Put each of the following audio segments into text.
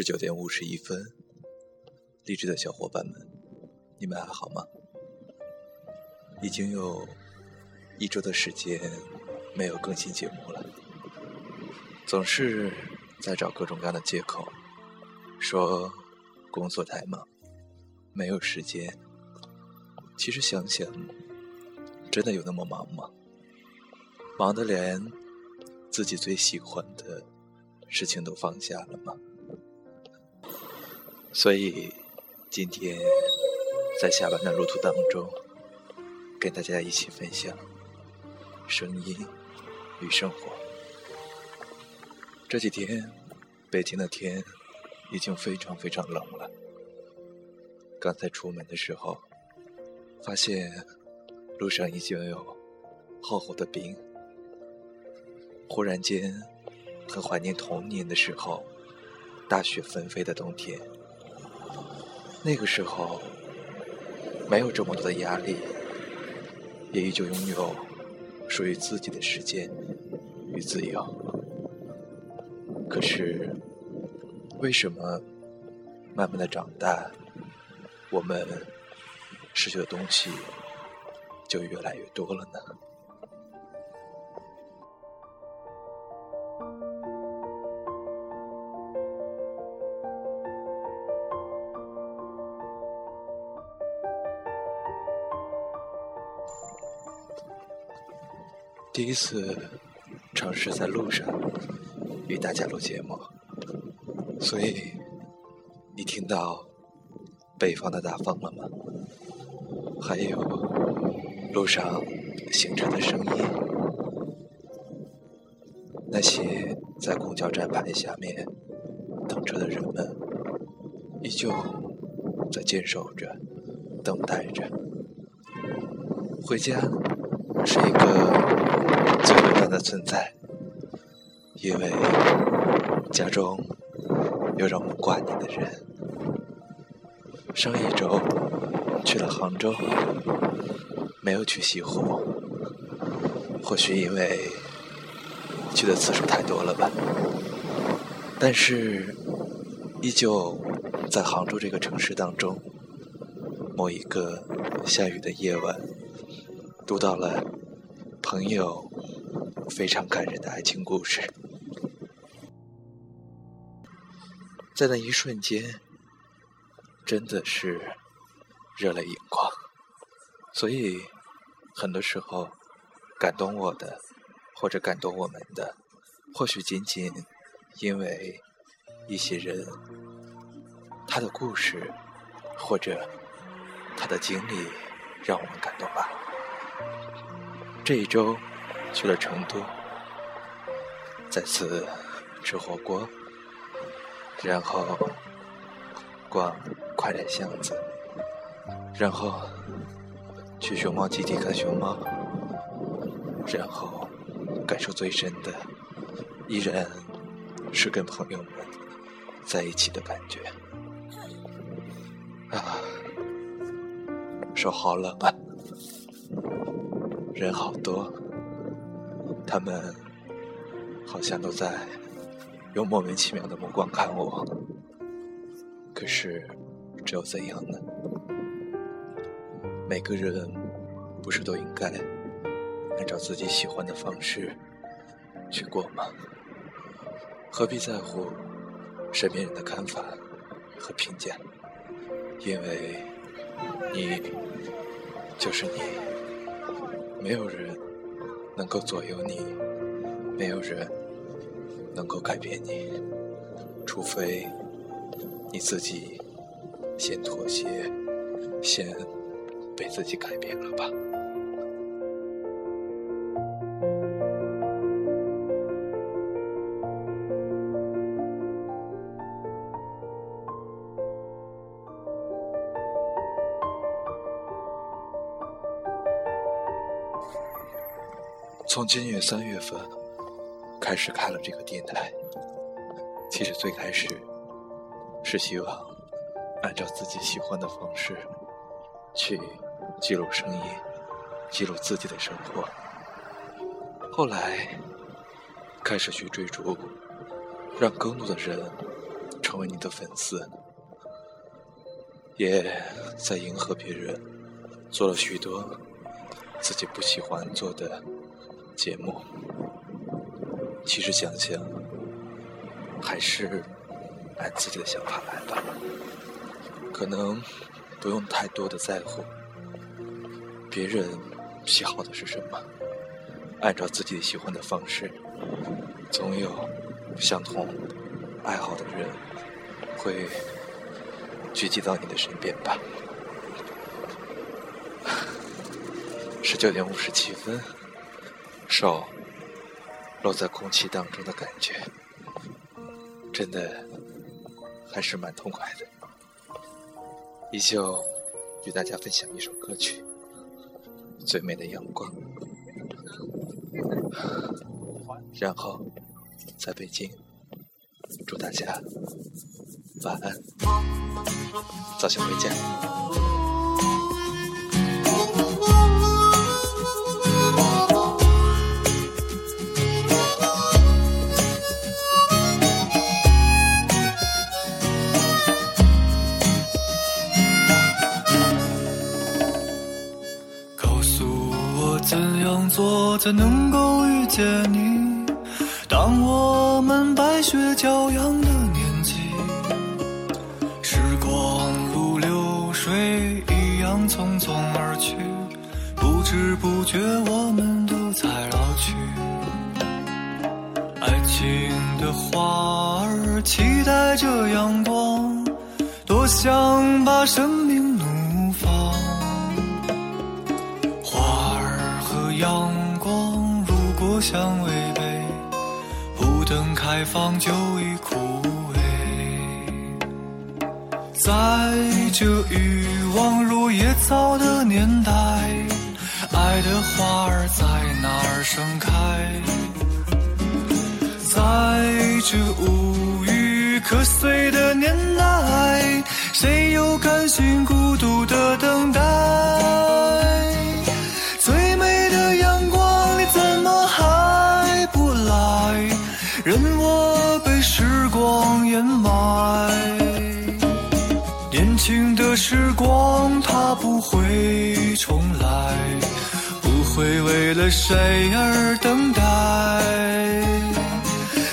十九点五十一分，励志的小伙伴们，你们还好吗？已经有一周的时间没有更新节目了，总是在找各种各样的借口，说工作太忙，没有时间。其实想想，真的有那么忙吗？忙得连自己最喜欢的事情都放下了吗？所以，今天在下班的路途当中，跟大家一起分享声音与生活。这几天，北京的天已经非常非常冷了。刚才出门的时候，发现路上已经有厚厚的冰。忽然间，很怀念童年的时候，大雪纷飞的冬天。那个时候，没有这么多的压力，也依旧拥有属于自己的时间与自由。可是，为什么慢慢的长大，我们失去的东西就越来越多了呢？第一次尝试在路上与大家录节目，所以你听到北方的大风了吗？还有路上行车的声音，那些在公交站牌下面等车的人们，依旧在坚守着，等待着回家，是一个。的存在，因为家中有让我挂念的人。上一周去了杭州，没有去西湖，或许因为去的次数太多了吧。但是，依旧在杭州这个城市当中，某一个下雨的夜晚，读到了朋友。非常感人的爱情故事，在那一瞬间，真的是热泪盈眶。所以，很多时候，感动我的，或者感动我们的，或许仅仅因为一些人，他的故事，或者他的经历，让我们感动吧。这一周。去了成都，再次吃火锅，然后逛快乐巷子，然后去熊猫基地看熊猫，然后感受最深的依然是跟朋友们在一起的感觉。啊，手好冷啊，人好多。他们好像都在用莫名其妙的目光看我，可是这又怎样呢？每个人不是都应该按照自己喜欢的方式去过吗？何必在乎身边人的看法和评价？因为你就是你，没有人。能够左右你，没有人能够改变你，除非你自己先妥协，先被自己改变了吧。从今年三月份开始开了这个电台，其实最开始是希望按照自己喜欢的方式去记录声音，记录自己的生活。后来开始去追逐，让更多的人成为你的粉丝，也在迎合别人，做了许多自己不喜欢做的节目。其实想想，还是按自己的想法来吧，可能不用太多的在乎别人喜好的是什么，按照自己喜欢的方式，总有相同爱好的人会聚集到你的身边吧。十九点五十七分，手。落在空气当中的感觉，真的还是蛮痛快的。依旧与大家分享一首歌曲《最美的阳光》，然后在北京祝大家晚安，早些回家。才能够遇见你。当我们白雪骄阳的年纪，时光如流水一样匆匆而去，不知不觉我们都在老去。爱情的花儿期待着阳光，多想把生命相违背，不等开放就已枯萎。在这欲望如野草的年代，爱的花儿在哪儿盛开？在这无语可遂的年代，谁又甘心孤独的等待？谁而等待。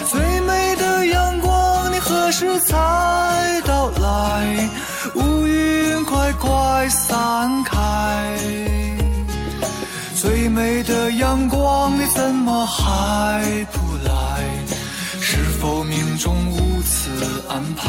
最美的阳光，你何时才到来？乌云快快散开。最美的阳光，你怎么还不来？是否命中无此安排？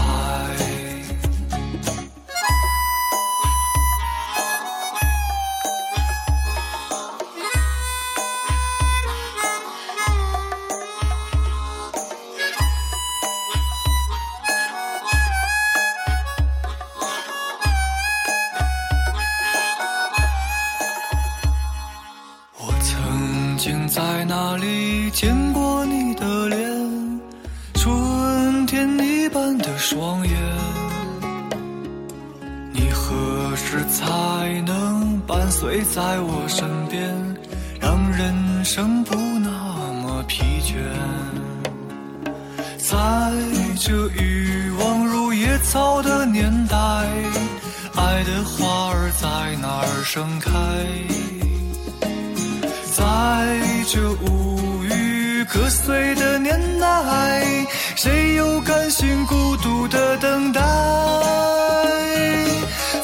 曾经在哪里见过你的脸？春天一般的双眼，你何时才能伴随在我身边，让人生不那么疲倦？在这欲望如野草的年代，爱的花儿在哪儿盛开？这无语可碎的年代。谁又甘心孤独的等待？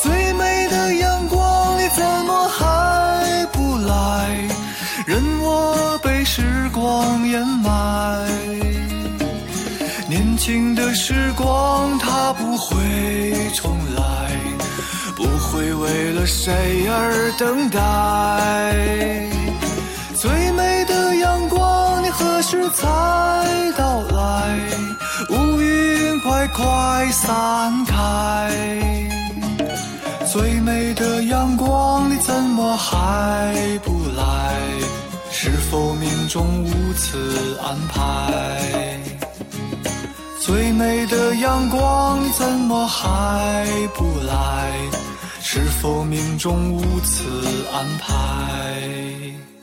最美的阳光，你怎么还不来？任我被时光掩埋。年轻的时光，它不会重来，不会为了谁而等待。最美，才到来？乌云快快散开。最美的阳光，你怎么还不来？是否命中无此安排？最美的阳光，你怎么还不来？是否命中无此安排？